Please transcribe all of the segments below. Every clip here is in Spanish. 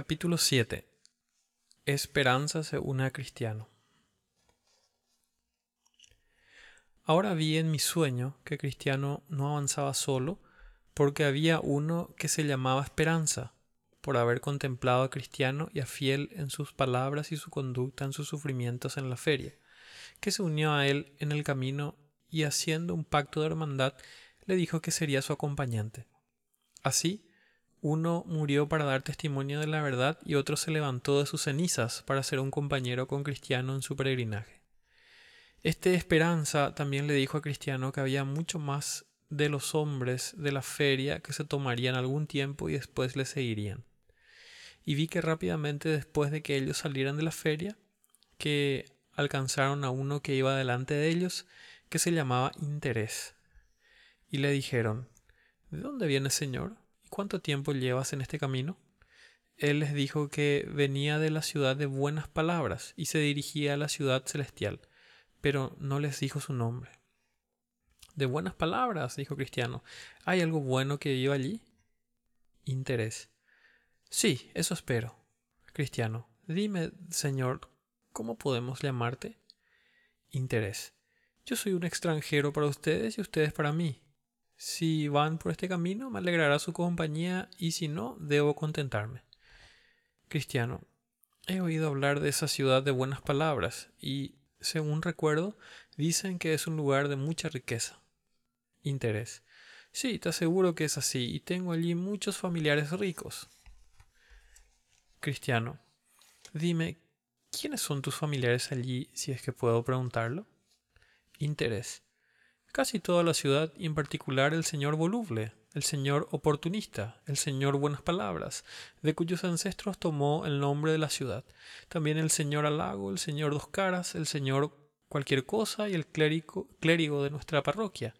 Capítulo 7. Esperanza se une a Cristiano. Ahora vi en mi sueño que Cristiano no avanzaba solo, porque había uno que se llamaba Esperanza, por haber contemplado a Cristiano y a Fiel en sus palabras y su conducta en sus sufrimientos en la feria, que se unió a él en el camino y haciendo un pacto de hermandad le dijo que sería su acompañante. Así, uno murió para dar testimonio de la verdad y otro se levantó de sus cenizas para ser un compañero con Cristiano en su peregrinaje. Este Esperanza también le dijo a Cristiano que había mucho más de los hombres de la feria que se tomarían algún tiempo y después le seguirían. Y vi que rápidamente después de que ellos salieran de la feria, que alcanzaron a uno que iba delante de ellos, que se llamaba Interés. Y le dijeron, ¿De dónde viene, Señor? ¿Cuánto tiempo llevas en este camino? Él les dijo que venía de la ciudad de buenas palabras y se dirigía a la ciudad celestial, pero no les dijo su nombre. De buenas palabras, dijo Cristiano. ¿Hay algo bueno que viva allí? Interés. Sí, eso espero. Cristiano. Dime, Señor, ¿cómo podemos llamarte? Interés. Yo soy un extranjero para ustedes y ustedes para mí. Si van por este camino, me alegrará su compañía y si no, debo contentarme. Cristiano, he oído hablar de esa ciudad de buenas palabras y, según recuerdo, dicen que es un lugar de mucha riqueza. Interés. Sí, te aseguro que es así y tengo allí muchos familiares ricos. Cristiano, dime, ¿quiénes son tus familiares allí si es que puedo preguntarlo? Interés. Casi toda la ciudad y en particular el señor voluble, el señor oportunista, el señor buenas palabras, de cuyos ancestros tomó el nombre de la ciudad. También el señor halago, el señor dos caras, el señor cualquier cosa y el clérigo, clérigo de nuestra parroquia.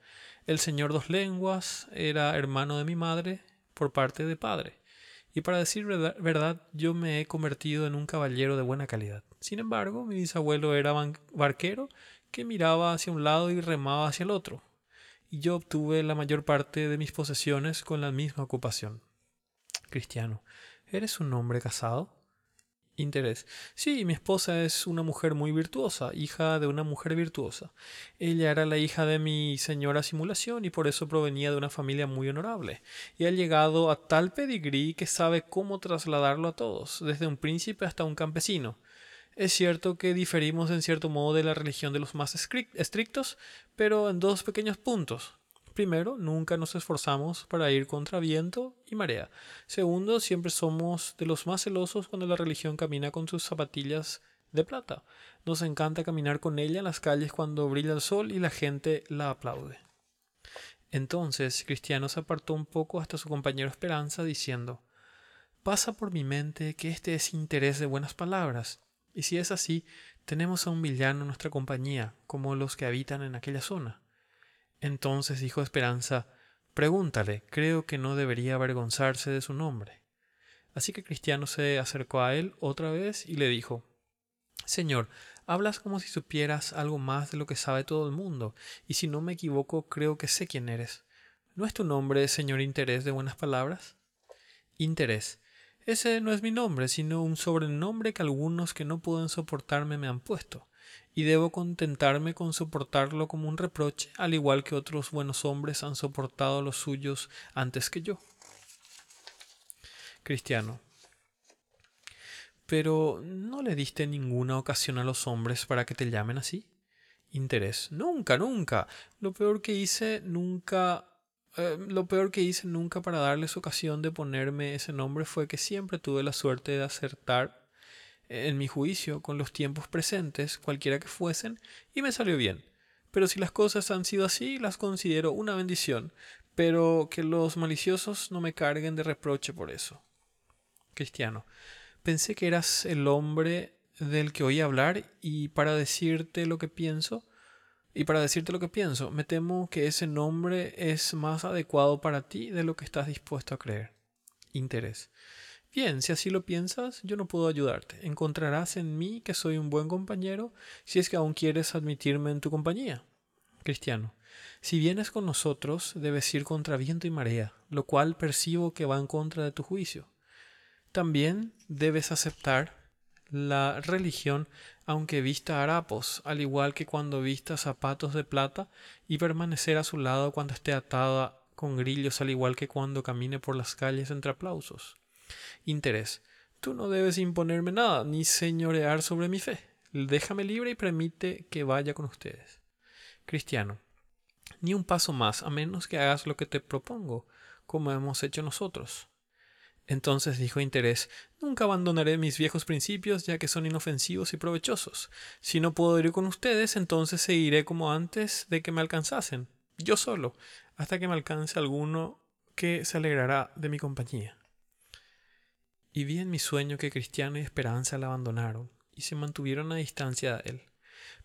El señor dos lenguas era hermano de mi madre por parte de padre. Y para decir verdad, yo me he convertido en un caballero de buena calidad. Sin embargo, mi bisabuelo era barquero que miraba hacia un lado y remaba hacia el otro, y yo obtuve la mayor parte de mis posesiones con la misma ocupación. Cristiano, ¿eres un hombre casado? Interés. Sí, mi esposa es una mujer muy virtuosa, hija de una mujer virtuosa. Ella era la hija de mi señora simulación y por eso provenía de una familia muy honorable, y ha llegado a tal pedigrí que sabe cómo trasladarlo a todos, desde un príncipe hasta un campesino. Es cierto que diferimos en cierto modo de la religión de los más estrictos, pero en dos pequeños puntos. Primero, nunca nos esforzamos para ir contra viento y marea. Segundo, siempre somos de los más celosos cuando la religión camina con sus zapatillas de plata. Nos encanta caminar con ella en las calles cuando brilla el sol y la gente la aplaude. Entonces Cristiano se apartó un poco hasta su compañero Esperanza, diciendo Pasa por mi mente que este es interés de buenas palabras y si es así, tenemos a un villano en nuestra compañía, como los que habitan en aquella zona. Entonces dijo Esperanza, Pregúntale, creo que no debería avergonzarse de su nombre. Así que Cristiano se acercó a él otra vez y le dijo, Señor, hablas como si supieras algo más de lo que sabe todo el mundo, y si no me equivoco creo que sé quién eres. ¿No es tu nombre, señor Interés, de buenas palabras? Interés. Ese no es mi nombre, sino un sobrenombre que algunos que no pueden soportarme me han puesto, y debo contentarme con soportarlo como un reproche, al igual que otros buenos hombres han soportado los suyos antes que yo. Cristiano. Pero ¿no le diste ninguna ocasión a los hombres para que te llamen así? Interés. Nunca, nunca. Lo peor que hice nunca eh, lo peor que hice nunca para darles ocasión de ponerme ese nombre fue que siempre tuve la suerte de acertar en mi juicio con los tiempos presentes, cualquiera que fuesen, y me salió bien. Pero si las cosas han sido así, las considero una bendición, pero que los maliciosos no me carguen de reproche por eso. Cristiano, pensé que eras el hombre del que oí hablar y para decirte lo que pienso, y para decirte lo que pienso, me temo que ese nombre es más adecuado para ti de lo que estás dispuesto a creer. Interés. Bien, si así lo piensas, yo no puedo ayudarte. Encontrarás en mí que soy un buen compañero si es que aún quieres admitirme en tu compañía. Cristiano. Si vienes con nosotros, debes ir contra viento y marea, lo cual percibo que va en contra de tu juicio. También debes aceptar la religión aunque vista harapos, al igual que cuando vista zapatos de plata, y permanecer a su lado cuando esté atada con grillos, al igual que cuando camine por las calles entre aplausos. Interés. Tú no debes imponerme nada, ni señorear sobre mi fe. Déjame libre y permite que vaya con ustedes. Cristiano. Ni un paso más, a menos que hagas lo que te propongo, como hemos hecho nosotros. Entonces dijo Interés, Nunca abandonaré mis viejos principios, ya que son inofensivos y provechosos. Si no puedo ir con ustedes, entonces seguiré como antes de que me alcanzasen, yo solo, hasta que me alcance alguno que se alegrará de mi compañía. Y vi en mi sueño que Cristiano y Esperanza la abandonaron, y se mantuvieron a distancia de él.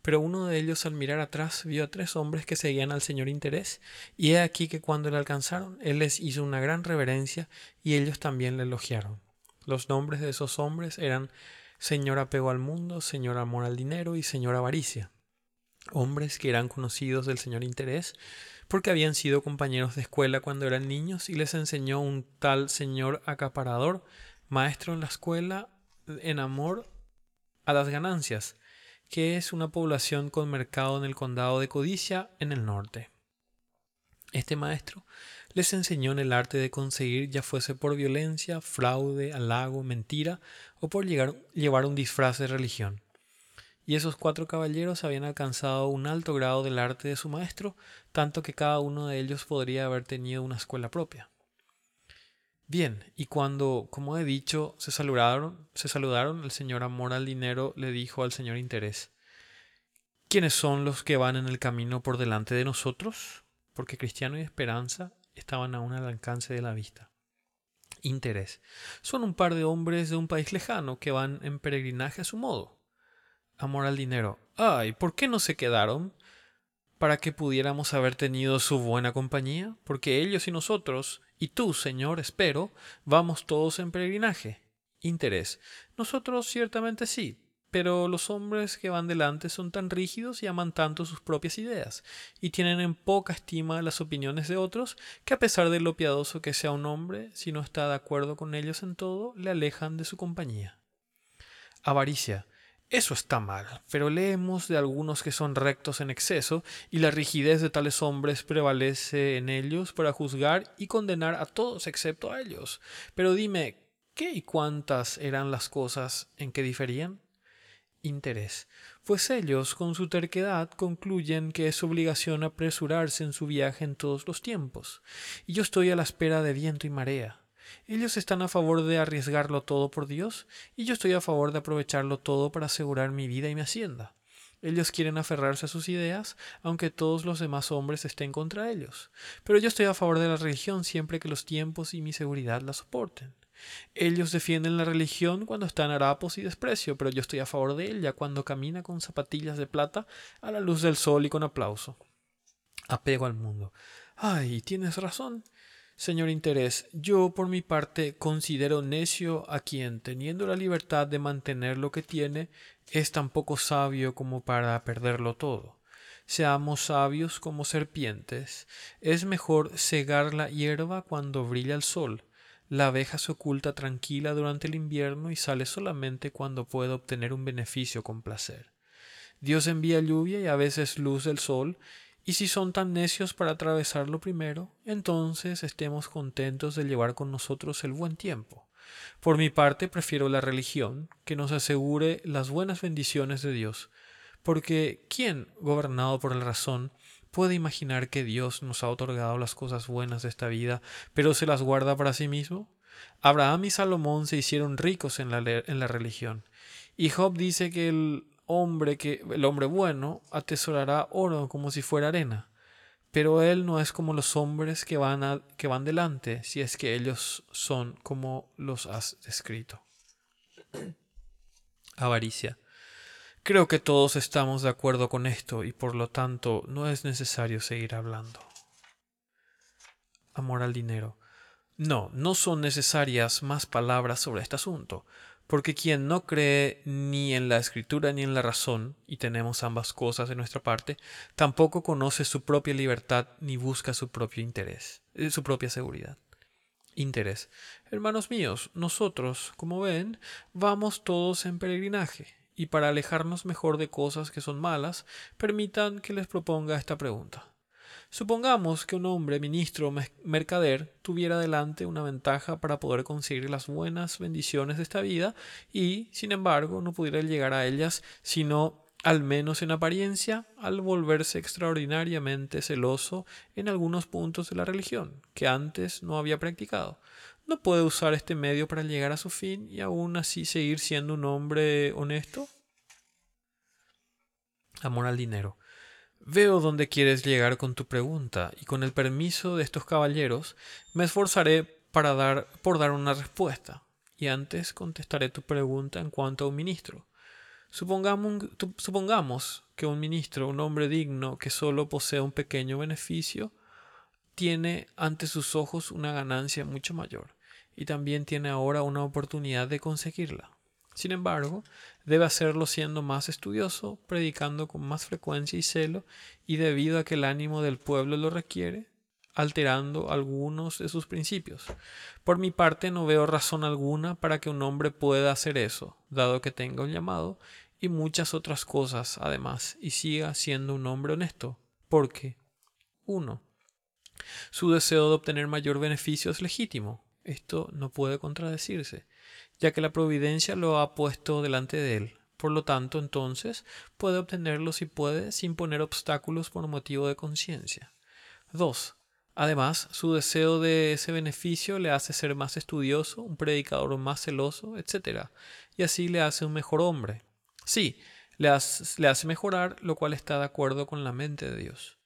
Pero uno de ellos al mirar atrás vio a tres hombres que seguían al señor Interés, y he aquí que cuando le alcanzaron, él les hizo una gran reverencia, y ellos también le elogiaron. Los nombres de esos hombres eran señor apego al mundo, señor amor al dinero y señor avaricia. Hombres que eran conocidos del señor Interés, porque habían sido compañeros de escuela cuando eran niños, y les enseñó un tal señor acaparador, maestro en la escuela, en amor a las ganancias, que es una población con mercado en el condado de Codicia, en el norte. Este maestro les enseñó en el arte de conseguir, ya fuese por violencia, fraude, halago, mentira, o por llevar un disfraz de religión. Y esos cuatro caballeros habían alcanzado un alto grado del arte de su maestro, tanto que cada uno de ellos podría haber tenido una escuela propia. Bien, y cuando, como he dicho, se saludaron, se saludaron, el señor Amor al Dinero le dijo al señor Interés, ¿quiénes son los que van en el camino por delante de nosotros? Porque Cristiano y Esperanza estaban aún al alcance de la vista. Interés. Son un par de hombres de un país lejano que van en peregrinaje a su modo. Amor al dinero. Ay, ¿por qué no se quedaron? para que pudiéramos haber tenido su buena compañía, porque ellos y nosotros, y tú, Señor, espero, vamos todos en peregrinaje. Interés. Nosotros ciertamente sí, pero los hombres que van delante son tan rígidos y aman tanto sus propias ideas, y tienen en poca estima las opiniones de otros, que a pesar de lo piadoso que sea un hombre, si no está de acuerdo con ellos en todo, le alejan de su compañía. Avaricia. Eso está mal, pero leemos de algunos que son rectos en exceso, y la rigidez de tales hombres prevalece en ellos para juzgar y condenar a todos excepto a ellos. Pero dime, ¿qué y cuántas eran las cosas en que diferían? Interés. Pues ellos, con su terquedad, concluyen que es obligación apresurarse en su viaje en todos los tiempos, y yo estoy a la espera de viento y marea ellos están a favor de arriesgarlo todo por Dios y yo estoy a favor de aprovecharlo todo para asegurar mi vida y mi hacienda. Ellos quieren aferrarse a sus ideas, aunque todos los demás hombres estén contra ellos. Pero yo estoy a favor de la religión siempre que los tiempos y mi seguridad la soporten. Ellos defienden la religión cuando está en harapos y desprecio, pero yo estoy a favor de ella cuando camina con zapatillas de plata a la luz del sol y con aplauso. Apego al mundo. Ay, tienes razón. Señor Interés, yo por mi parte considero necio a quien, teniendo la libertad de mantener lo que tiene, es tan poco sabio como para perderlo todo. Seamos sabios como serpientes. Es mejor cegar la hierba cuando brilla el sol. La abeja se oculta tranquila durante el invierno y sale solamente cuando puede obtener un beneficio con placer. Dios envía lluvia y a veces luz del sol, y si son tan necios para atravesarlo primero, entonces estemos contentos de llevar con nosotros el buen tiempo. Por mi parte prefiero la religión, que nos asegure las buenas bendiciones de Dios, porque ¿quién, gobernado por la razón, puede imaginar que Dios nos ha otorgado las cosas buenas de esta vida, pero se las guarda para sí mismo? Abraham y Salomón se hicieron ricos en la, en la religión, y Job dice que el hombre que el hombre bueno atesorará oro como si fuera arena, pero él no es como los hombres que van que van delante, si es que ellos son como los has descrito. Avaricia. Creo que todos estamos de acuerdo con esto y por lo tanto no es necesario seguir hablando. Amor al dinero. No, no son necesarias más palabras sobre este asunto porque quien no cree ni en la escritura ni en la razón, y tenemos ambas cosas de nuestra parte, tampoco conoce su propia libertad ni busca su propio interés, eh, su propia seguridad. Interés. Hermanos míos, nosotros, como ven, vamos todos en peregrinaje, y para alejarnos mejor de cosas que son malas, permitan que les proponga esta pregunta. Supongamos que un hombre, ministro o mercader, tuviera delante una ventaja para poder conseguir las buenas bendiciones de esta vida y, sin embargo, no pudiera llegar a ellas sino al menos en apariencia, al volverse extraordinariamente celoso en algunos puntos de la religión, que antes no había practicado. ¿No puede usar este medio para llegar a su fin y aún así seguir siendo un hombre honesto? Amor al dinero. Veo dónde quieres llegar con tu pregunta, y con el permiso de estos caballeros, me esforzaré para dar, por dar una respuesta, y antes contestaré tu pregunta en cuanto a un ministro. Supongamos, supongamos que un ministro, un hombre digno que solo posee un pequeño beneficio, tiene ante sus ojos una ganancia mucho mayor, y también tiene ahora una oportunidad de conseguirla. Sin embargo, debe hacerlo siendo más estudioso, predicando con más frecuencia y celo, y debido a que el ánimo del pueblo lo requiere, alterando algunos de sus principios. Por mi parte no veo razón alguna para que un hombre pueda hacer eso, dado que tenga un llamado y muchas otras cosas además, y siga siendo un hombre honesto, porque 1. Su deseo de obtener mayor beneficio es legítimo. Esto no puede contradecirse, ya que la providencia lo ha puesto delante de él. Por lo tanto, entonces, puede obtenerlo si puede sin poner obstáculos por motivo de conciencia. 2. Además, su deseo de ese beneficio le hace ser más estudioso, un predicador más celoso, etc. Y así le hace un mejor hombre. Sí, le hace, mejorar, lo cual está de acuerdo con la mente de Dios.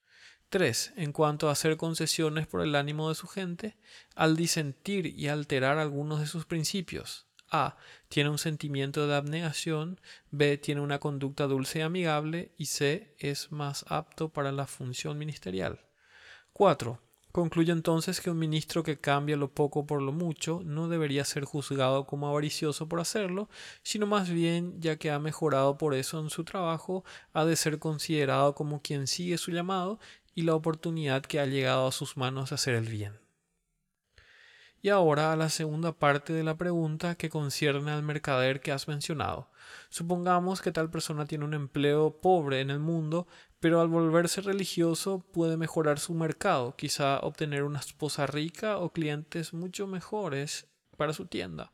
3. En cuanto a hacer concesiones por el ánimo de su gente, al disentir y alterar algunos de sus principios. A. Tiene un sentimiento de abnegación. B. Tiene una conducta dulce y amigable. Y C. Es más apto para la función ministerial. 4. Concluye entonces que un ministro que cambia lo poco por lo mucho no debería ser juzgado como avaricioso por hacerlo, sino más bien, ya que ha mejorado por eso en su trabajo, ha de ser considerado como quien sigue su llamado y la oportunidad que ha llegado a sus manos de hacer el bien. Y ahora a la segunda parte de la pregunta que concierne al mercader que has mencionado. Supongamos que tal persona tiene un empleo pobre en el mundo, pero al volverse religioso puede mejorar su mercado, quizá obtener una esposa rica o clientes mucho mejores para su tienda.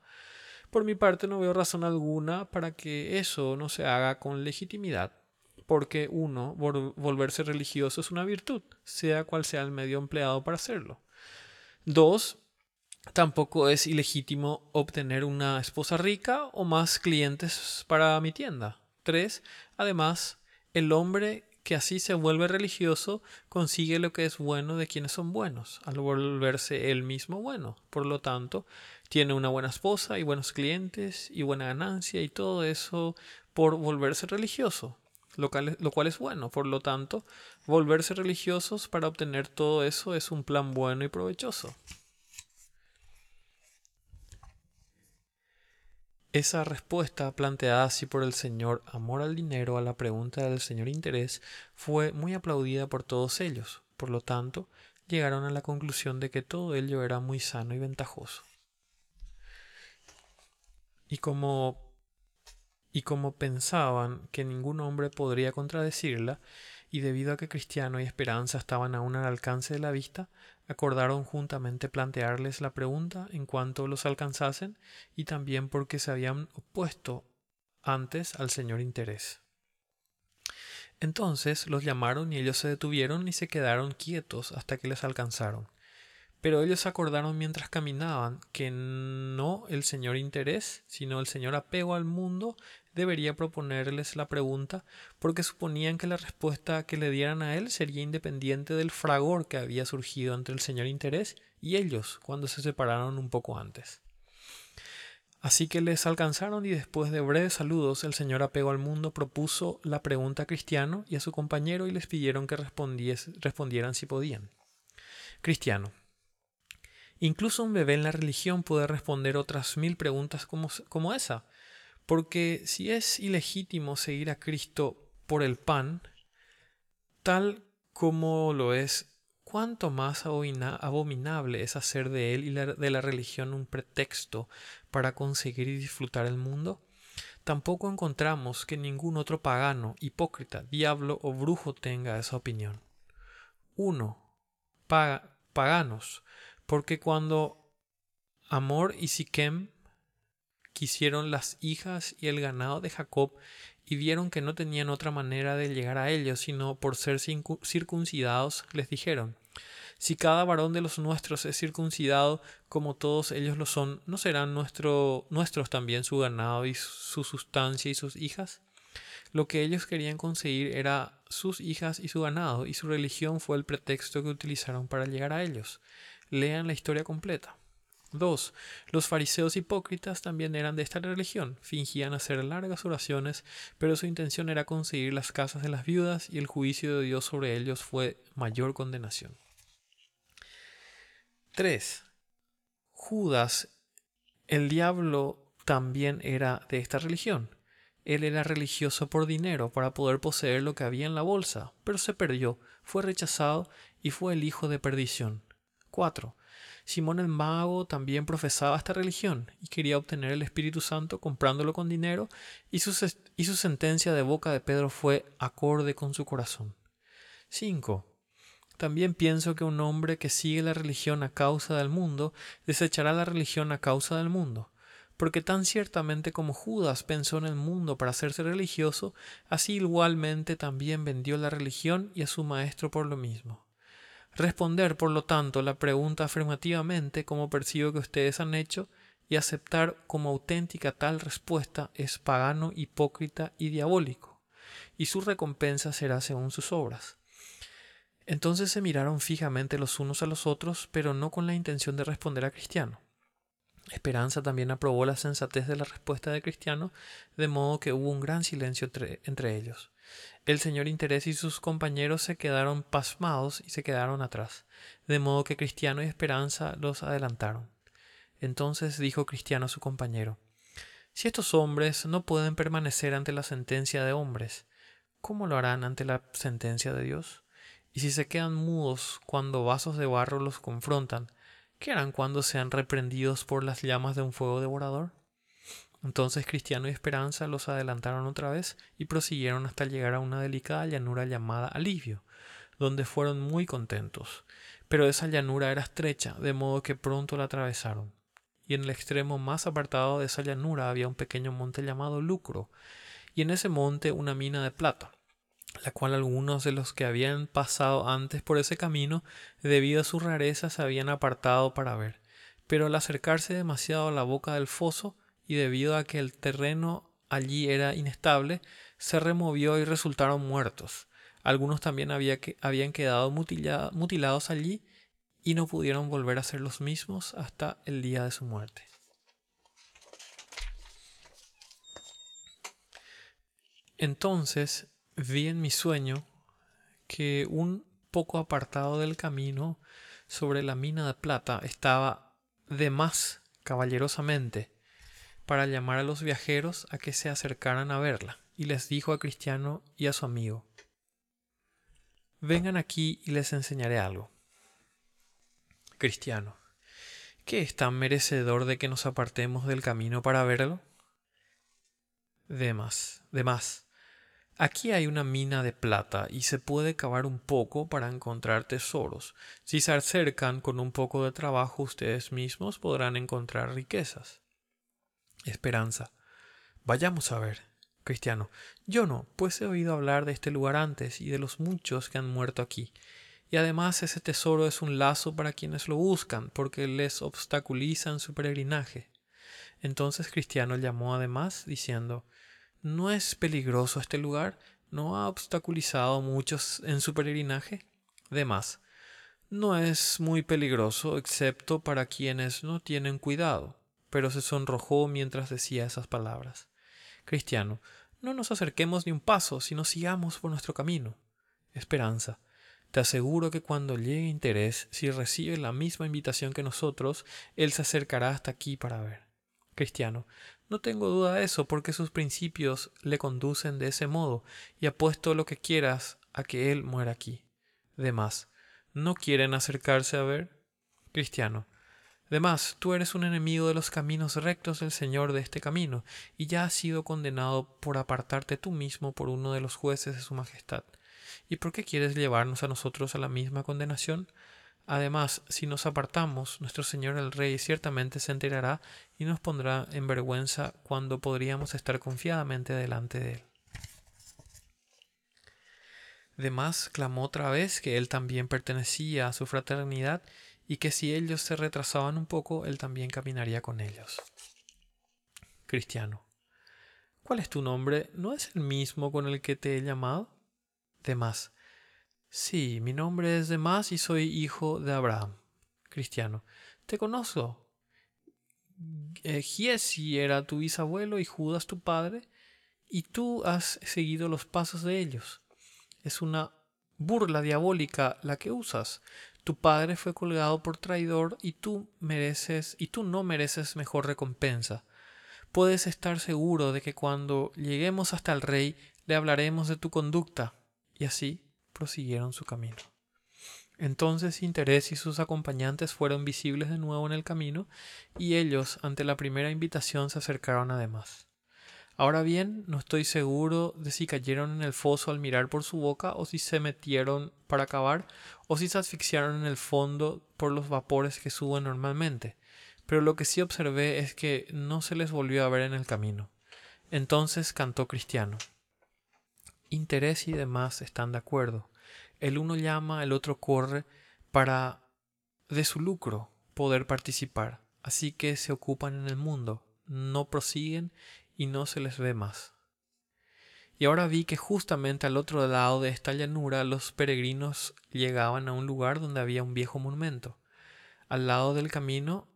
Por mi parte no veo razón alguna para que eso no se haga con legitimidad, porque uno, volverse religioso es una virtud, sea cual sea el medio empleado para hacerlo. Dos, tampoco es ilegítimo obtener una esposa rica o más clientes para mi tienda. Tres, además, el hombre que así se vuelve religioso consigue lo que es bueno de quienes son buenos, al volverse él mismo bueno. Por lo tanto, tiene una buena esposa y buenos clientes y buena ganancia y todo eso por volverse religioso, lo cual, lo cual es bueno. Por lo tanto, volverse religiosos para obtener todo eso es un plan bueno y provechoso. Esa respuesta planteada así por el señor amor al dinero a la pregunta del señor interés fue muy aplaudida por todos ellos. Por lo tanto, llegaron a la conclusión de que todo ello era muy sano y ventajoso. Y como y como pensaban que ningún hombre podría contradecirla, y debido a que Cristiano y Esperanza estaban aún al alcance de la vista, acordaron juntamente plantearles la pregunta en cuanto los alcanzasen y también porque se habían opuesto antes al señor interés. Entonces los llamaron y ellos se detuvieron y se quedaron quietos hasta que les alcanzaron. Pero ellos acordaron mientras caminaban que no el señor interés, sino el señor apego al mundo debería proponerles la pregunta porque suponían que la respuesta que le dieran a él sería independiente del fragor que había surgido entre el señor interés y ellos cuando se separaron un poco antes. Así que les alcanzaron y después de breves saludos el señor apego al mundo propuso la pregunta a Cristiano y a su compañero y les pidieron que respondieran si podían. Cristiano. Incluso un bebé en la religión puede responder otras mil preguntas como, como esa. Porque si es ilegítimo seguir a Cristo por el pan, tal como lo es cuánto más abominable es hacer de él y de la religión un pretexto para conseguir y disfrutar el mundo? Tampoco encontramos que ningún otro pagano, hipócrita, diablo o brujo tenga esa opinión. 1. paganos, porque cuando Amor y Siquem quisieron las hijas y el ganado de Jacob y vieron que no tenían otra manera de llegar a ellos sino por ser circuncidados, les dijeron si cada varón de los nuestros es circuncidado como todos ellos lo son, ¿no serán nuestro, nuestros también su ganado y su sustancia y sus hijas? Lo que ellos querían conseguir era sus hijas y su ganado, y su religión fue el pretexto que utilizaron para llegar a ellos. Lean la historia completa. 2. Los fariseos hipócritas también eran de esta religión, fingían hacer largas oraciones, pero su intención era conseguir las casas de las viudas y el juicio de Dios sobre ellos fue mayor condenación. 3. Judas, el diablo, también era de esta religión. Él era religioso por dinero para poder poseer lo que había en la bolsa, pero se perdió, fue rechazado y fue el hijo de perdición. 4. Simón el mago también profesaba esta religión y quería obtener el Espíritu Santo comprándolo con dinero y su, sentencia de boca de Pedro fue acorde con su corazón. 5. También pienso que un hombre que sigue la religión a causa del mundo desechará la religión a causa del mundo, porque tan ciertamente como Judas pensó en el mundo para hacerse religioso, así igualmente también vendió la religión y a su maestro por lo mismo. Responder, por lo tanto, la pregunta afirmativamente, como percibo que ustedes han hecho, y aceptar como auténtica tal respuesta es pagano, hipócrita y diabólico, y su recompensa será según sus obras. Entonces se miraron fijamente los unos a los otros, pero no con la intención de responder a Cristiano. Esperanza también aprobó la sensatez de la respuesta de Cristiano, de modo que hubo un gran silencio entre, ellos. El señor Interés y sus compañeros se quedaron pasmados y se quedaron atrás, de modo que Cristiano y Esperanza los adelantaron. Entonces dijo Cristiano a su compañero Si estos hombres no pueden permanecer ante la sentencia de hombres, ¿cómo lo harán ante la sentencia de Dios? Y si se quedan mudos cuando vasos de barro los confrontan, ¿qué harán cuando sean reprendidos por las llamas de un fuego devorador? Entonces Cristiano y Esperanza los adelantaron otra vez y prosiguieron hasta llegar a una delicada llanura llamada Alivio, donde fueron muy contentos. Pero esa llanura era estrecha, de modo que pronto la atravesaron. Y en el extremo más apartado de esa llanura había un pequeño monte llamado Lucro, y en ese monte una mina de plata la cual algunos de los que habían pasado antes por ese camino, debido a su rareza, se habían apartado para ver. Pero al acercarse demasiado a la boca del foso, y debido a que el terreno allí era inestable, se removió y resultaron muertos. Algunos también habían quedado mutilados allí y no pudieron volver a ser los mismos hasta el día de su muerte. Entonces vi en mi sueño que un poco apartado del camino sobre la mina de plata estaba de más caballerosamente para llamar a los viajeros a que se acercaran a verla, y les dijo a Cristiano y a su amigo Vengan aquí y les enseñaré algo. Cristiano ¿Qué es tan merecedor de que nos apartemos del camino para verlo? De más, de más. Aquí hay una mina de plata y se puede cavar un poco para encontrar tesoros. Si se acercan con un poco de trabajo ustedes mismos podrán encontrar riquezas. Esperanza. Vayamos a ver. Cristiano. Yo no, pues he oído hablar de este lugar antes y de los muchos que han muerto aquí. Y además ese tesoro es un lazo para quienes lo buscan, porque les obstaculizan su peregrinaje. Entonces Cristiano llamó además, diciendo ¿No es peligroso este lugar? ¿No ha obstaculizado muchos en su peregrinaje? Además, no es muy peligroso excepto para quienes no tienen cuidado. Pero se sonrojó mientras decía esas palabras. Cristiano, no nos acerquemos ni un paso, sino sigamos por nuestro camino. Esperanza, te aseguro que cuando llegue interés, si recibe la misma invitación que nosotros, él se acercará hasta aquí para ver. Cristiano, no tengo duda de eso, porque sus principios le conducen de ese modo, y apuesto lo que quieras a que él muera aquí. Demás, ¿No quieren acercarse a ver? Cristiano. Además, tú eres un enemigo de los caminos rectos del Señor de este camino, y ya has sido condenado por apartarte tú mismo por uno de los jueces de su Majestad. ¿Y por qué quieres llevarnos a nosotros a la misma condenación? Además, si nos apartamos, nuestro Señor el Rey ciertamente se enterará y nos pondrá en vergüenza cuando podríamos estar confiadamente delante de Él. Demás clamó otra vez que él también pertenecía a su fraternidad y que si ellos se retrasaban un poco, él también caminaría con ellos. Cristiano. ¿Cuál es tu nombre? ¿No es el mismo con el que te he llamado? Demás. Sí, mi nombre es Demás y soy hijo de Abraham. Cristiano. Te conozco. Eh, Giesi era tu bisabuelo y Judas tu padre, y tú has seguido los pasos de ellos. Es una burla diabólica la que usas. Tu padre fue colgado por traidor y tú mereces y tú no mereces mejor recompensa. Puedes estar seguro de que cuando lleguemos hasta el rey le hablaremos de tu conducta. Y así prosiguieron su camino. Entonces Interés y sus acompañantes fueron visibles de nuevo en el camino, y ellos, ante la primera invitación, se acercaron además. Ahora bien, no estoy seguro de si cayeron en el foso al mirar por su boca o si se metieron para acabar o si se asfixiaron en el fondo por los vapores que suben normalmente. Pero lo que sí observé es que no se les volvió a ver en el camino. Entonces cantó Cristiano. Interés y demás están de acuerdo. El uno llama, el otro corre para de su lucro poder participar. Así que se ocupan en el mundo, no prosiguen y no se les ve más. Y ahora vi que justamente al otro lado de esta llanura los peregrinos llegaban a un lugar donde había un viejo monumento. Al lado del camino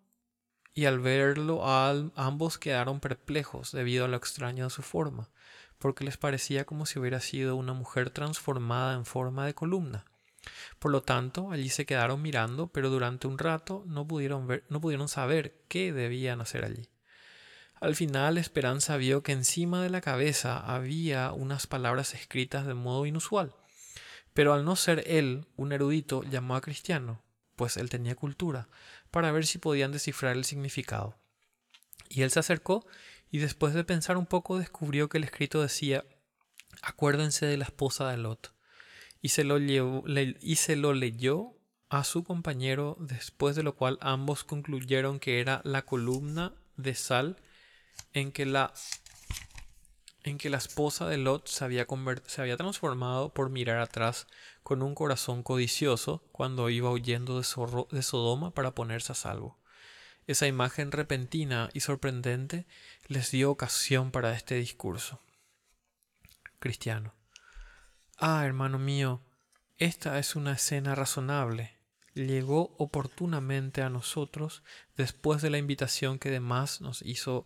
y al verlo ambos quedaron perplejos debido a lo extraño de su forma, porque les parecía como si hubiera sido una mujer transformada en forma de columna. Por lo tanto, allí se quedaron mirando, pero durante un rato no pudieron ver, no pudieron saber qué debían hacer allí. Al final Esperanza vio que encima de la cabeza había unas palabras escritas de modo inusual. Pero al no ser él un erudito, llamó a Cristiano, pues él tenía cultura, para ver si podían descifrar el significado. Y él se acercó y después de pensar un poco descubrió que el escrito decía Acuérdense de la esposa de Lot. Y se lo, y se lo leyó a su compañero, después de lo cual ambos concluyeron que era la columna de sal en que la en que la esposa de Lot se había, se había transformado por mirar atrás con un corazón codicioso cuando iba huyendo de, de Sodoma para ponerse a salvo. Esa imagen repentina y sorprendente les dio ocasión para este discurso. Cristiano. Ah, hermano mío, esta es una escena razonable. Llegó oportunamente a nosotros después de la invitación que demás nos hizo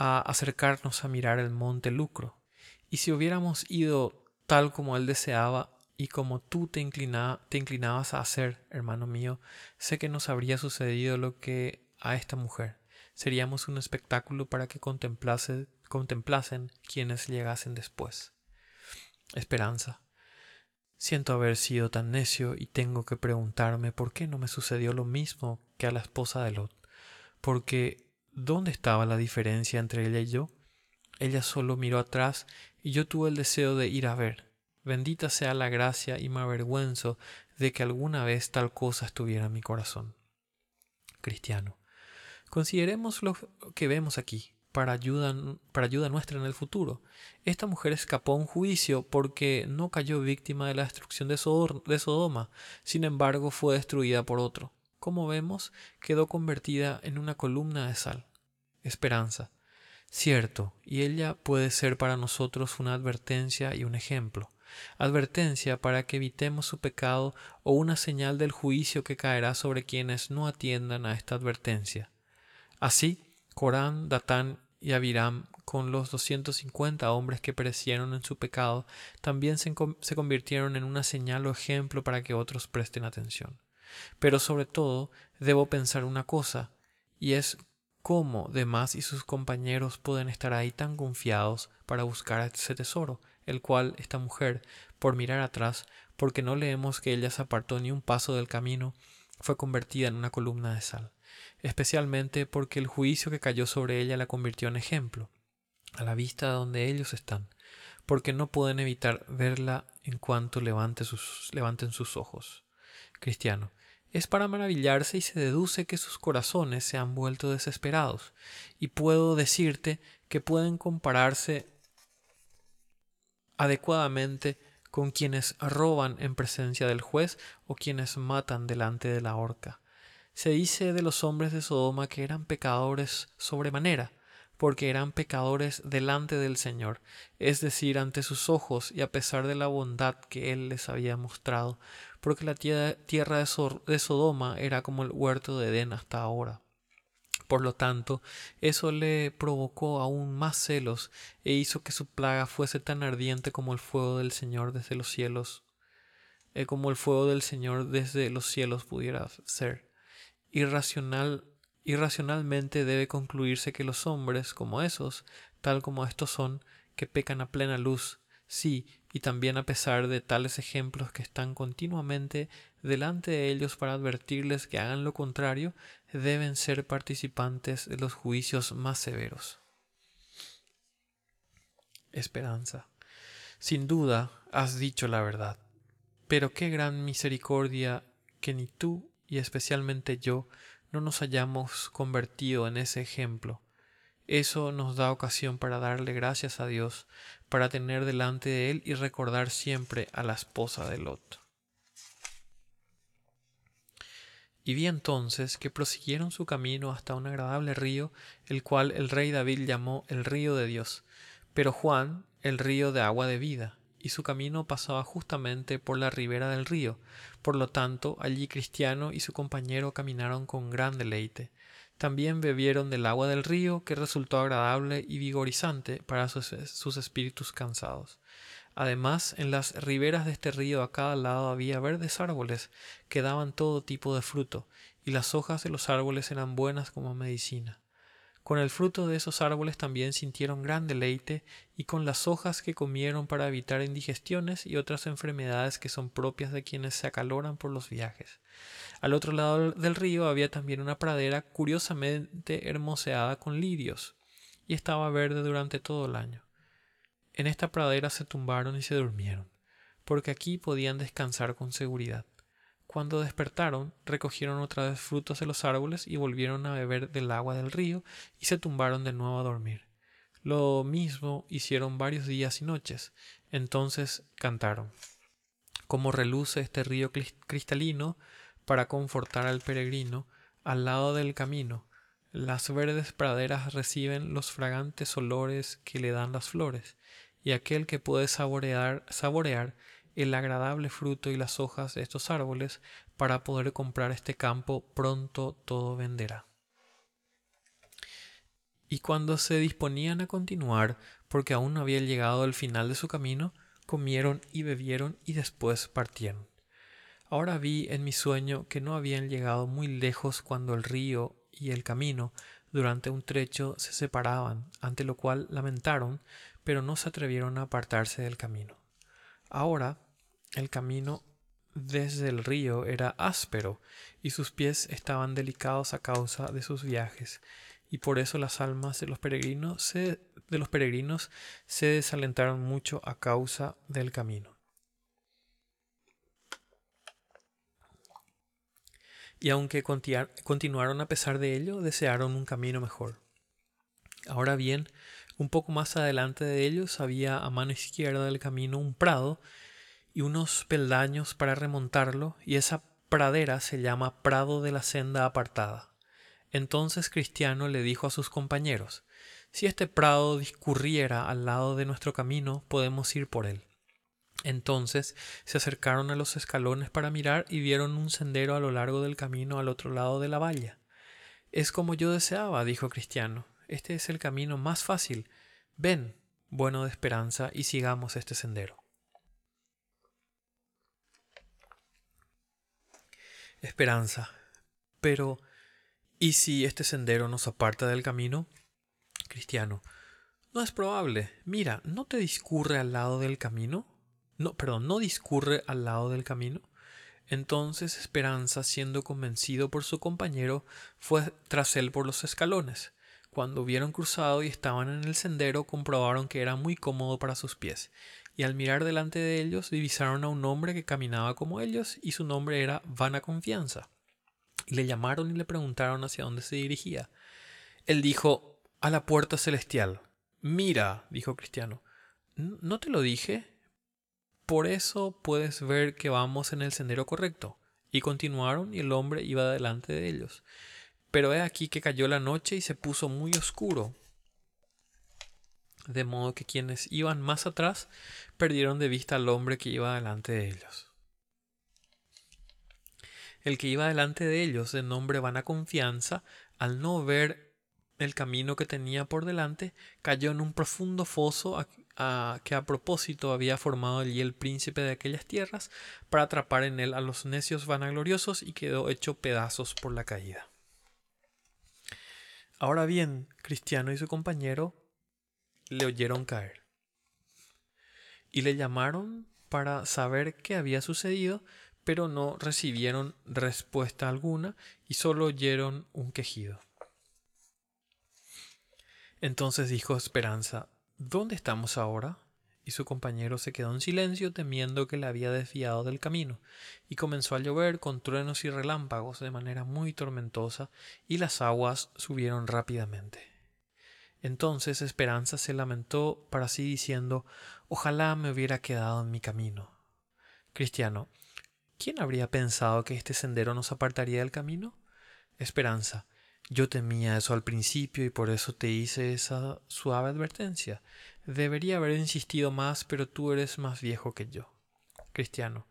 a acercarnos a mirar el monte Lucro. Y si hubiéramos ido tal como él deseaba y como tú te, inclinabas a hacer, hermano mío, sé que nos habría sucedido lo que a esta mujer. Seríamos un espectáculo para que contemplase, contemplasen quienes llegasen después. Esperanza. Siento haber sido tan necio y tengo que preguntarme por qué no me sucedió lo mismo que a la esposa de Lot. Porque ¿Dónde estaba la diferencia entre ella y yo? Ella solo miró atrás y yo tuve el deseo de ir a ver. Bendita sea la gracia y me avergüenzo de que alguna vez tal cosa estuviera en mi corazón. Cristiano. Consideremos lo que vemos aquí para ayuda, para ayuda nuestra en el futuro. Esta mujer escapó a un juicio porque no cayó víctima de la destrucción de, de Sodoma, sin embargo fue destruida por otro como vemos, quedó convertida en una columna de sal. Esperanza. Cierto, y ella puede ser para nosotros una advertencia y un ejemplo. Advertencia para que evitemos su pecado o una señal del juicio que caerá sobre quienes no atiendan a esta advertencia. Así, Corán, Datán y Abiram, con los 250 hombres que perecieron en su pecado, también se, se convirtieron en una señal o ejemplo para que otros presten atención. Pero sobre todo debo pensar una cosa, y es cómo Demás y sus compañeros pueden estar ahí tan confiados para buscar ese tesoro, el cual esta mujer, por mirar atrás, porque no leemos que ella se apartó ni un paso del camino, fue convertida en una columna de sal, especialmente porque el juicio que cayó sobre ella la convirtió en ejemplo, a la vista de donde ellos están, porque no pueden evitar verla en cuanto levanten sus ojos. Cristiano, es para maravillarse y se deduce que sus corazones se han vuelto desesperados, y puedo decirte que pueden compararse adecuadamente con quienes roban en presencia del juez o quienes matan delante de la horca. Se dice de los hombres de Sodoma que eran pecadores sobremanera, porque eran pecadores delante del Señor, es decir, ante sus ojos y a pesar de la bondad que Él les había mostrado, porque la tierra de Sodoma era como el huerto de Edén hasta ahora. Por lo tanto, eso le provocó aún más celos e hizo que su plaga fuese tan ardiente como el fuego del Señor desde los cielos, eh, como el fuego del Señor desde los cielos pudiera ser. Irracional Irracionalmente debe concluirse que los hombres como esos, tal como estos son, que pecan a plena luz, sí, y también a pesar de tales ejemplos que están continuamente delante de ellos para advertirles que hagan lo contrario, deben ser participantes de los juicios más severos. Esperanza. Sin duda has dicho la verdad, pero qué gran misericordia que ni tú y especialmente yo no nos hayamos convertido en ese ejemplo. Eso nos da ocasión para darle gracias a Dios, para tener delante de Él y recordar siempre a la esposa de Lot. Y vi entonces que prosiguieron su camino hasta un agradable río, el cual el rey David llamó el río de Dios, pero Juan el río de agua de vida y su camino pasaba justamente por la ribera del río. Por lo tanto, allí Cristiano y su compañero caminaron con gran deleite. También bebieron del agua del río, que resultó agradable y vigorizante para sus, sus espíritus cansados. Además, en las riberas de este río a cada lado había verdes árboles que daban todo tipo de fruto, y las hojas de los árboles eran buenas como medicina. Con el fruto de esos árboles también sintieron gran deleite y con las hojas que comieron para evitar indigestiones y otras enfermedades que son propias de quienes se acaloran por los viajes. Al otro lado del río había también una pradera curiosamente hermoseada con lirios y estaba verde durante todo el año. En esta pradera se tumbaron y se durmieron, porque aquí podían descansar con seguridad. Cuando despertaron, recogieron otra vez frutos de los árboles y volvieron a beber del agua del río y se tumbaron de nuevo a dormir. Lo mismo hicieron varios días y noches. Entonces cantaron. Como reluce este río cristalino para confortar al peregrino al lado del camino, las verdes praderas reciben los fragantes olores que le dan las flores, y aquel que puede saborear, saborear el agradable fruto y las hojas de estos árboles para poder comprar este campo pronto todo venderá. Y cuando se disponían a continuar, porque aún no había llegado al final de su camino, comieron y bebieron y después partieron. Ahora vi en mi sueño que no habían llegado muy lejos cuando el río y el camino durante un trecho se separaban, ante lo cual lamentaron, pero no se atrevieron a apartarse del camino. Ahora el camino desde el río era áspero y sus pies estaban delicados a causa de sus viajes, y por eso las almas de los peregrinos se, de los peregrinos se desalentaron mucho a causa del camino. Y aunque continuaron a pesar de ello, desearon un camino mejor. Ahora bien, un poco más adelante de ellos había a mano izquierda del camino un prado y unos peldaños para remontarlo, y esa pradera se llama Prado de la Senda Apartada. Entonces Cristiano le dijo a sus compañeros Si este prado discurriera al lado de nuestro camino, podemos ir por él. Entonces se acercaron a los escalones para mirar y vieron un sendero a lo largo del camino al otro lado de la valla. Es como yo deseaba, dijo Cristiano. Este es el camino más fácil. Ven, bueno de esperanza, y sigamos este sendero. Esperanza. Pero, ¿y si este sendero nos aparta del camino? Cristiano. No es probable. Mira, ¿no te discurre al lado del camino? No, perdón, ¿no discurre al lado del camino? Entonces Esperanza, siendo convencido por su compañero, fue tras él por los escalones. Cuando hubieron cruzado y estaban en el sendero, comprobaron que era muy cómodo para sus pies, y al mirar delante de ellos divisaron a un hombre que caminaba como ellos, y su nombre era Vana Confianza. Y le llamaron y le preguntaron hacia dónde se dirigía. Él dijo, a la puerta celestial. Mira, dijo Cristiano, ¿no te lo dije? Por eso puedes ver que vamos en el sendero correcto. Y continuaron y el hombre iba delante de ellos. Pero he aquí que cayó la noche y se puso muy oscuro. De modo que quienes iban más atrás perdieron de vista al hombre que iba delante de ellos. El que iba delante de ellos, de nombre vana confianza, al no ver el camino que tenía por delante, cayó en un profundo foso que a propósito había formado allí el príncipe de aquellas tierras para atrapar en él a los necios vanagloriosos y quedó hecho pedazos por la caída. Ahora bien, Cristiano y su compañero le oyeron caer y le llamaron para saber qué había sucedido, pero no recibieron respuesta alguna y solo oyeron un quejido. Entonces dijo Esperanza, ¿Dónde estamos ahora? Y su compañero se quedó en silencio temiendo que le había desviado del camino, y comenzó a llover con truenos y relámpagos de manera muy tormentosa, y las aguas subieron rápidamente. Entonces Esperanza se lamentó para sí diciendo Ojalá me hubiera quedado en mi camino. Cristiano, ¿quién habría pensado que este sendero nos apartaría del camino? Esperanza, yo temía eso al principio y por eso te hice esa suave advertencia. Debería haber insistido más, pero tú eres más viejo que yo. Cristiano.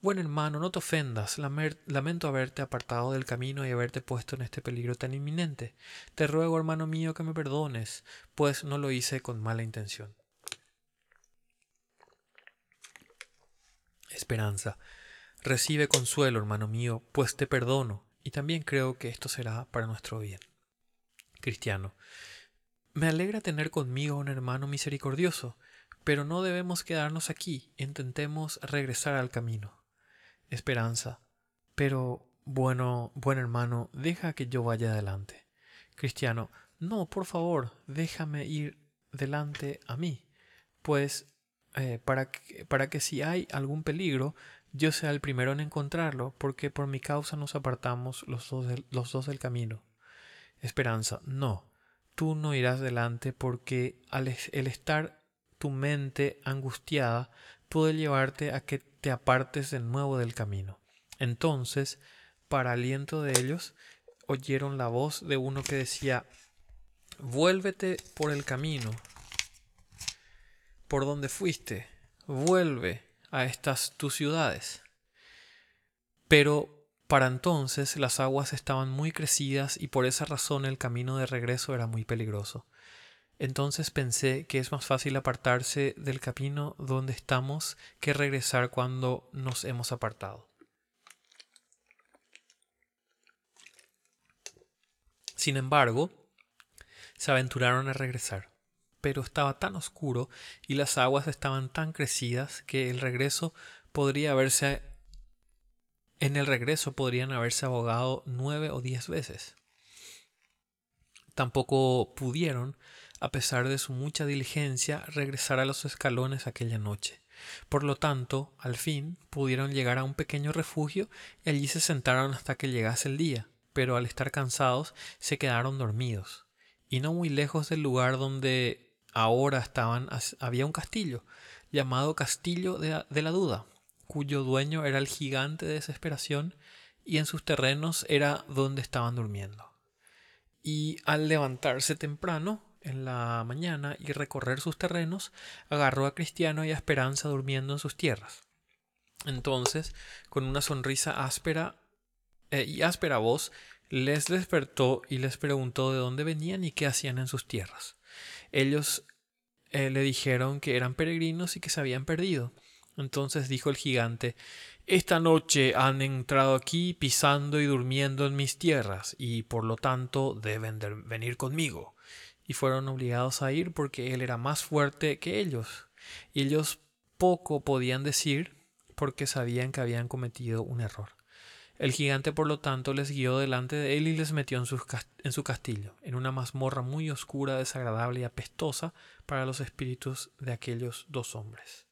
Buen hermano, no te ofendas. Lamento haberte apartado del camino y haberte puesto en este peligro tan inminente. Te ruego, hermano mío, que me perdones, pues no lo hice con mala intención. Esperanza. Recibe consuelo, hermano mío, pues te perdono y también creo que esto será para nuestro bien. Cristiano. Me alegra tener conmigo un hermano misericordioso, pero no debemos quedarnos aquí, intentemos regresar al camino. Esperanza. Pero, bueno, buen hermano, deja que yo vaya adelante. Cristiano. No, por favor, déjame ir delante a mí, pues eh, para, que, para que si hay algún peligro, yo sea el primero en encontrarlo, porque por mi causa nos apartamos los dos del, los dos del camino. Esperanza, no, tú no irás delante porque al el estar tu mente angustiada puede llevarte a que te apartes de nuevo del camino. Entonces, para aliento de ellos, oyeron la voz de uno que decía, vuélvete por el camino, por donde fuiste, vuelve a estas tus ciudades. Pero para entonces las aguas estaban muy crecidas y por esa razón el camino de regreso era muy peligroso. Entonces pensé que es más fácil apartarse del camino donde estamos que regresar cuando nos hemos apartado. Sin embargo, se aventuraron a regresar pero estaba tan oscuro y las aguas estaban tan crecidas que el regreso podría haberse en el regreso podrían haberse abogado nueve o diez veces. Tampoco pudieron, a pesar de su mucha diligencia, regresar a los escalones aquella noche. Por lo tanto, al fin pudieron llegar a un pequeño refugio y allí se sentaron hasta que llegase el día, pero al estar cansados se quedaron dormidos. Y no muy lejos del lugar donde ahora estaban, había un castillo llamado Castillo de, la Duda, cuyo dueño era el gigante de desesperación y en sus terrenos era donde estaban durmiendo. Y al levantarse temprano, en la mañana, y recorrer sus terrenos, agarró a Cristiano y a Esperanza durmiendo en sus tierras. Entonces, con una sonrisa áspera eh, y áspera voz, les despertó y les preguntó de dónde venían y qué hacían en sus tierras. Ellos eh, le dijeron que eran peregrinos y que se habían perdido. Entonces dijo el gigante Esta noche han entrado aquí pisando y durmiendo en mis tierras, y por lo tanto deben de venir conmigo. y fueron obligados a ir porque él era más fuerte que ellos, y ellos poco podían decir porque sabían que habían cometido un error. El gigante, por lo tanto, les guió delante de él y les metió en, en, su castillo, en una mazmorra muy oscura, desagradable y apestosa para los espíritus de aquellos dos hombres.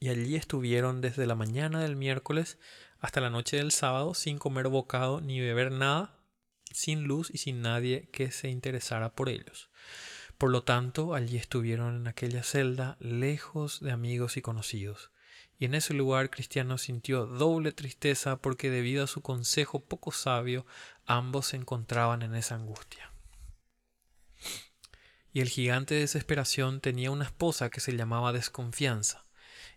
Y allí estuvieron desde la mañana del miércoles hasta la noche del sábado sin comer bocado ni beber nada, sin luz y sin nadie que se interesara por ellos. Por lo tanto, allí estuvieron en aquella celda, lejos de amigos y conocidos. Y en ese lugar Cristiano sintió doble tristeza porque debido a su consejo poco sabio, ambos se encontraban en esa angustia. Y el gigante de desesperación tenía una esposa que se llamaba Desconfianza.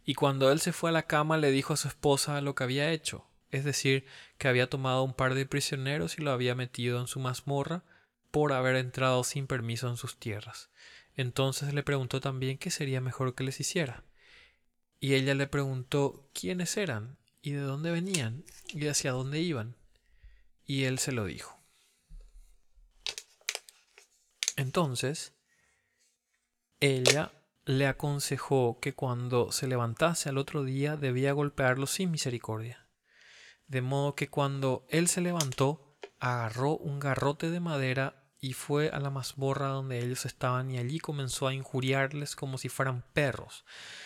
Y cuando él se fue a la cama le dijo a su esposa lo que había hecho, es decir, que había tomado un par de prisioneros y lo había metido en su mazmorra por haber entrado sin permiso en sus tierras. Entonces le preguntó también qué sería mejor que les hiciera. Y ella le preguntó quiénes eran y de dónde venían y hacia dónde iban. Y él se lo dijo. Entonces, ella le aconsejó que cuando se levantase al otro día debía golpearlo sin misericordia. De modo que cuando él se levantó, agarró un garrote de madera y fue a la mazmorra donde ellos estaban y allí comenzó a injuriarles como si fueran perros,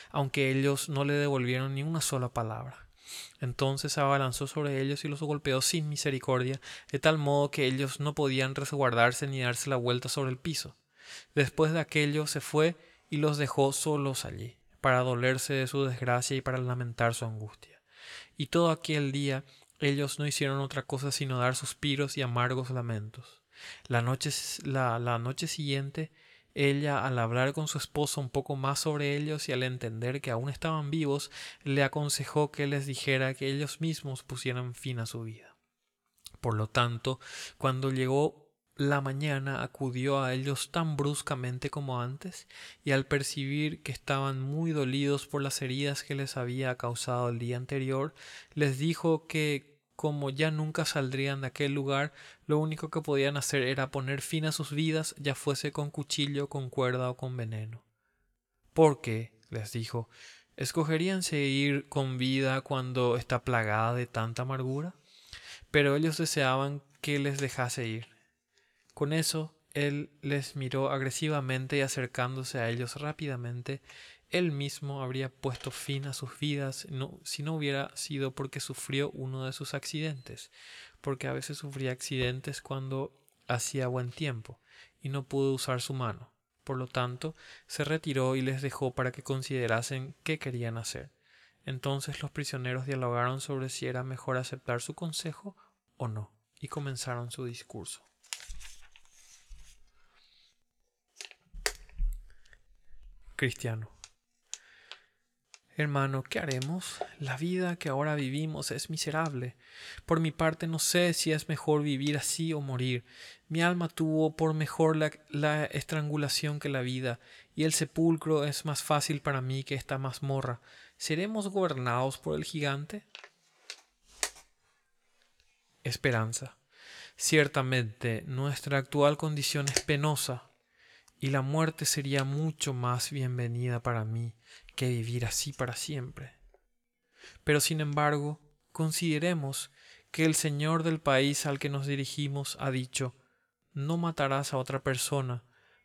aunque ellos no le devolvieron ni una sola palabra. Entonces abalanzó sobre ellos y los golpeó sin misericordia, de tal modo que ellos no podían resguardarse ni darse la vuelta sobre el piso. Después de aquello se fue y los dejó solos allí, para dolerse de su desgracia y para lamentar su angustia. Y todo aquel día ellos no hicieron otra cosa sino dar suspiros y amargos lamentos. La noche, la, la noche siguiente ella, al hablar con su esposo un poco más sobre ellos y al entender que aún estaban vivos, le aconsejó que les dijera que ellos mismos pusieran fin a su vida. Por lo tanto, cuando llegó la mañana acudió a ellos tan bruscamente como antes, y al percibir que estaban muy dolidos por las heridas que les había causado el día anterior, les dijo que como ya nunca saldrían de aquel lugar, lo único que podían hacer era poner fin a sus vidas, ya fuese con cuchillo, con cuerda o con veneno. Porque, les dijo, ¿escogerían seguir con vida cuando está plagada de tanta amargura? Pero ellos deseaban que les dejase ir. Con eso, él les miró agresivamente y acercándose a ellos rápidamente, él mismo habría puesto fin a sus vidas si no hubiera sido porque sufrió uno de sus accidentes, porque a veces sufría accidentes cuando hacía buen tiempo y no pudo usar su mano. Por lo tanto, se retiró y les dejó para que considerasen qué querían hacer. Entonces los prisioneros dialogaron sobre si era mejor aceptar su consejo o no, y comenzaron su discurso. Cristiano. Hermano, ¿qué haremos? La vida que ahora vivimos es miserable. Por mi parte no sé si es mejor vivir así o morir. Mi alma tuvo por mejor la, estrangulación que la vida, y el sepulcro es más fácil para mí que esta mazmorra. ¿Seremos gobernados por el gigante? Esperanza. Ciertamente nuestra actual condición es penosa, y la muerte sería mucho más bienvenida para mí que vivir así para siempre. Pero sin embargo, consideremos que el Señor del país al que nos dirigimos ha dicho no matarás a otra persona,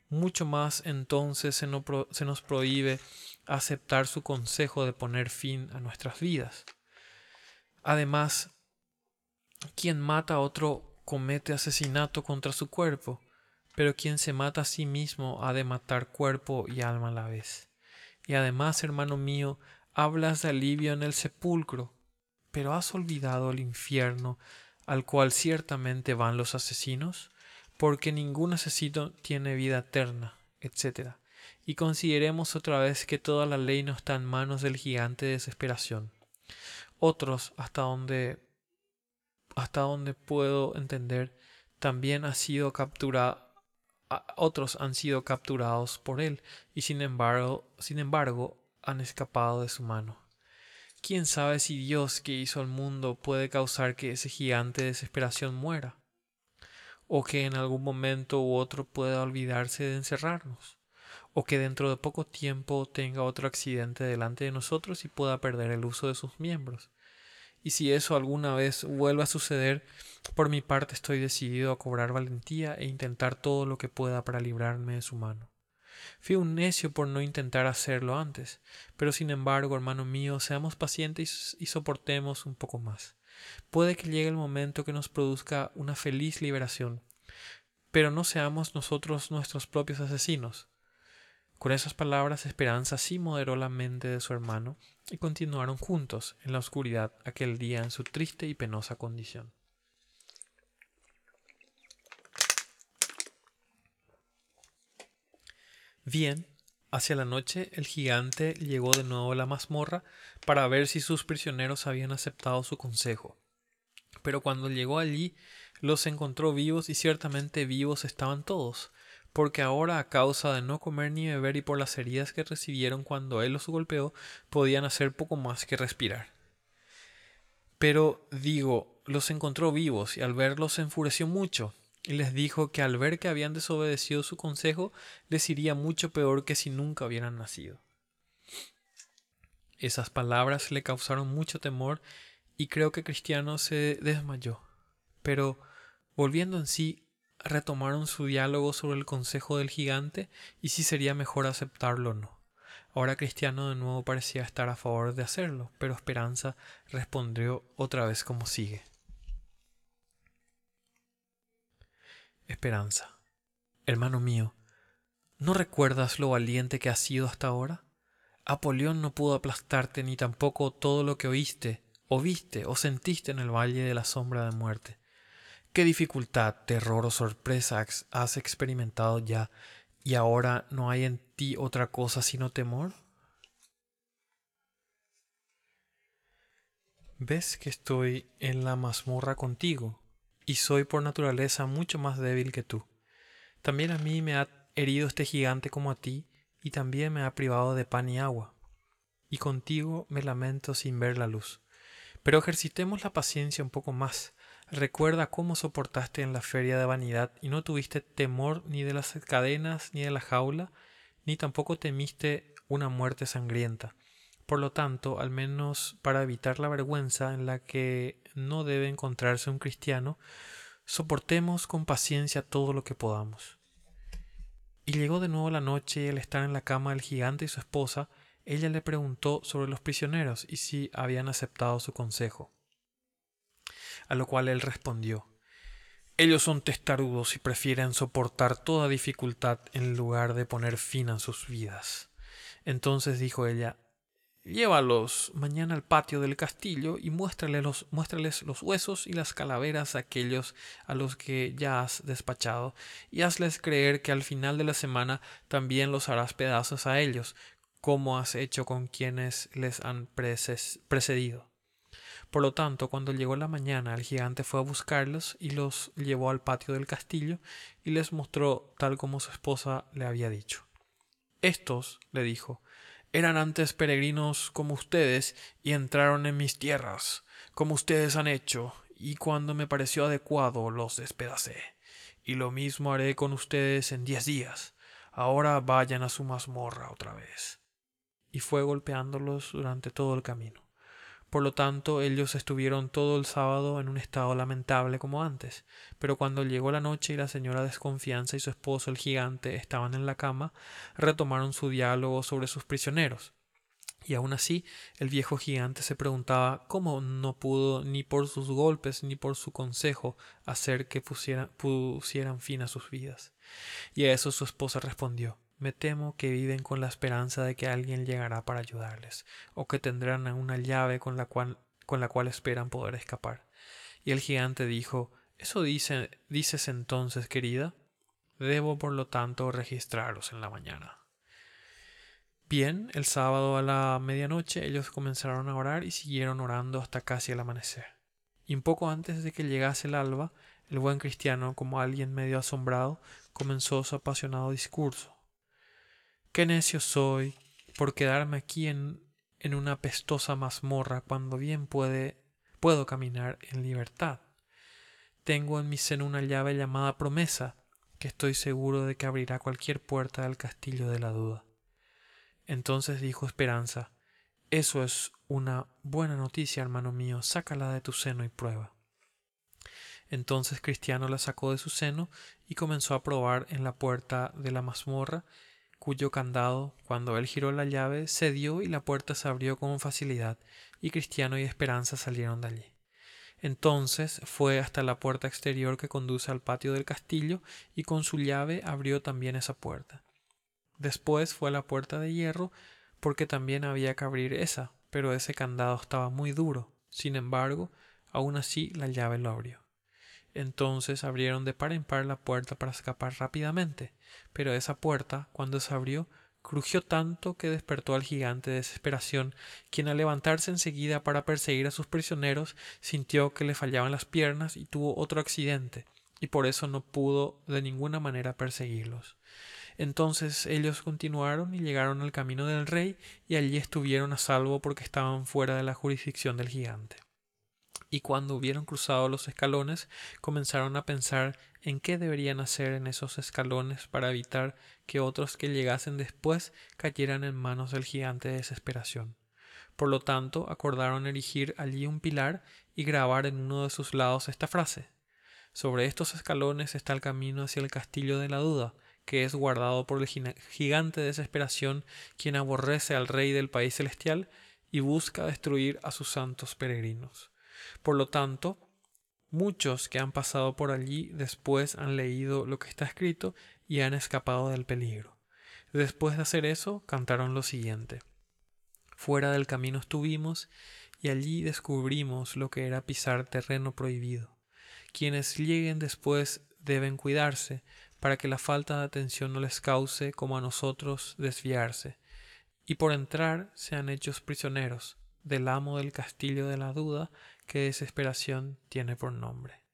mucho más entonces se, nos prohíbe aceptar su consejo de poner fin a nuestras vidas. Además, quien mata a otro comete asesinato contra su cuerpo, pero quien se mata a sí mismo ha de matar cuerpo y alma a la vez. Y además, hermano mío, hablas de alivio en el sepulcro, pero has olvidado el infierno al cual ciertamente van los asesinos, porque ningún asesino tiene vida eterna, etc. Y consideremos otra vez que toda la ley no está en manos del gigante de desesperación. Otros, hasta donde hasta donde puedo entender, también ha sido capturado otros han sido capturados por él y sin embargo, sin embargo han escapado de su mano. ¿Quién sabe si Dios que hizo el mundo puede causar que ese gigante de desesperación muera? o que en algún momento u otro pueda olvidarse de encerrarnos, o que dentro de poco tiempo tenga otro accidente delante de nosotros y pueda perder el uso de sus miembros. Y si eso alguna vez vuelva a suceder, por mi parte estoy decidido a cobrar valentía e intentar todo lo que pueda para librarme de su mano. Fui un necio por no intentar hacerlo antes, pero sin embargo, hermano mío, seamos pacientes y soportemos un poco más. Puede que llegue el momento que nos produzca una feliz liberación, pero no seamos nosotros nuestros propios asesinos. Con esas palabras Esperanza sí moderó la mente de su hermano y continuaron juntos en la oscuridad aquel día en su triste y penosa condición. Bien, hacia la noche el gigante llegó de nuevo a la mazmorra para ver si sus prisioneros habían aceptado su consejo. Pero cuando llegó allí los encontró vivos y ciertamente vivos estaban todos, porque ahora a causa de no comer ni beber y por las heridas que recibieron cuando él los golpeó, podían hacer poco más que respirar. Pero digo, los encontró vivos y al verlos se enfureció mucho y les dijo que al ver que habían desobedecido su consejo, les iría mucho peor que si nunca hubieran nacido. Esas palabras le causaron mucho temor y creo que Cristiano se desmayó. Pero, volviendo en sí, retomaron su diálogo sobre el consejo del gigante y si sería mejor aceptarlo o no. Ahora Cristiano de nuevo parecía estar a favor de hacerlo, pero Esperanza respondió otra vez como sigue. Esperanza. Hermano mío, ¿no recuerdas lo valiente que has sido hasta ahora? Apolión no pudo aplastarte ni tampoco todo lo que oíste, o viste, o sentiste en el valle de la sombra de muerte. ¿Qué dificultad, terror o sorpresa has experimentado ya y ahora no hay en ti otra cosa sino temor? ¿Ves que estoy en la mazmorra contigo? y soy por naturaleza mucho más débil que tú. También a mí me ha herido este gigante como a ti, y también me ha privado de pan y agua. Y contigo me lamento sin ver la luz. Pero ejercitemos la paciencia un poco más. Recuerda cómo soportaste en la feria de vanidad y no tuviste temor ni de las cadenas ni de la jaula, ni tampoco temiste una muerte sangrienta. Por lo tanto, al menos para evitar la vergüenza en la que no debe encontrarse un cristiano, soportemos con paciencia todo lo que podamos. Y llegó de nuevo la noche y al estar en la cama del gigante y su esposa, ella le preguntó sobre los prisioneros y si habían aceptado su consejo. A lo cual él respondió Ellos son testarudos y prefieren soportar toda dificultad en lugar de poner fin a sus vidas. Entonces dijo ella Llévalos mañana al patio del castillo y muéstrales los, muéstrales los huesos y las calaveras a aquellos a los que ya has despachado, y hazles creer que al final de la semana también los harás pedazos a ellos, como has hecho con quienes les han precedido. Por lo tanto, cuando llegó la mañana, el gigante fue a buscarlos y los llevó al patio del castillo y les mostró tal como su esposa le había dicho. Estos, le dijo, eran antes peregrinos como ustedes y entraron en mis tierras, como ustedes han hecho, y cuando me pareció adecuado los despedacé. Y lo mismo haré con ustedes en diez días. Ahora vayan a su mazmorra otra vez. Y fue golpeándolos durante todo el camino. Por lo tanto, ellos estuvieron todo el sábado en un estado lamentable como antes, pero cuando llegó la noche y la señora Desconfianza y su esposo el gigante estaban en la cama, retomaron su diálogo sobre sus prisioneros. Y aun así, el viejo gigante se preguntaba cómo no pudo ni por sus golpes ni por su consejo hacer que pusieran fin a sus vidas. Y a eso su esposa respondió me temo que viven con la esperanza de que alguien llegará para ayudarles, o que tendrán una llave con la cual, con la cual esperan poder escapar. Y el gigante dijo ¿Eso dice, dices entonces, querida? Debo, por lo tanto, registraros en la mañana. Bien, el sábado a la medianoche ellos comenzaron a orar y siguieron orando hasta casi el amanecer. Y un poco antes de que llegase el alba, el buen cristiano, como alguien medio asombrado, comenzó su apasionado discurso. Qué necio soy por quedarme aquí en, en una pestosa mazmorra cuando bien puede, puedo caminar en libertad. tengo en mi seno una llave llamada promesa, que estoy seguro de que abrirá cualquier puerta del castillo de la duda. Entonces dijo Esperanza, Eso es una buena noticia, hermano mío, sácala de tu seno y prueba. Entonces Cristiano la sacó de su seno y comenzó a probar en la puerta de la mazmorra, cuyo candado, cuando él giró la llave, cedió y la puerta se abrió con facilidad, y Cristiano y Esperanza salieron de allí. Entonces fue hasta la puerta exterior que conduce al patio del castillo y con su llave abrió también esa puerta. Después fue a la puerta de hierro porque también había que abrir esa, pero ese candado estaba muy duro. Sin embargo, aún así la llave lo abrió. Entonces abrieron de par en par la puerta para escapar rápidamente, pero esa puerta, cuando se abrió, crujió tanto que despertó al gigante de desesperación, quien al levantarse enseguida para perseguir a sus prisioneros sintió que le fallaban las piernas y tuvo otro accidente, y por eso no pudo de ninguna manera perseguirlos. Entonces ellos continuaron y llegaron al camino del rey, y allí estuvieron a salvo porque estaban fuera de la jurisdicción del gigante y cuando hubieron cruzado los escalones comenzaron a pensar en qué deberían hacer en esos escalones para evitar que otros que llegasen después cayeran en manos del gigante de desesperación. Por lo tanto, acordaron erigir allí un pilar y grabar en uno de sus lados esta frase Sobre estos escalones está el camino hacia el castillo de la duda, que es guardado por el gigante de desesperación, quien aborrece al rey del país celestial y busca destruir a sus santos peregrinos. Por lo tanto, muchos que han pasado por allí después han leído lo que está escrito y han escapado del peligro. Después de hacer eso, cantaron lo siguiente. Fuera del camino estuvimos y allí descubrimos lo que era pisar terreno prohibido. Quienes lleguen después deben cuidarse para que la falta de atención no les cause, como a nosotros, desviarse, y por entrar sean hechos prisioneros del amo del castillo de la duda que desesperación tiene por nombre.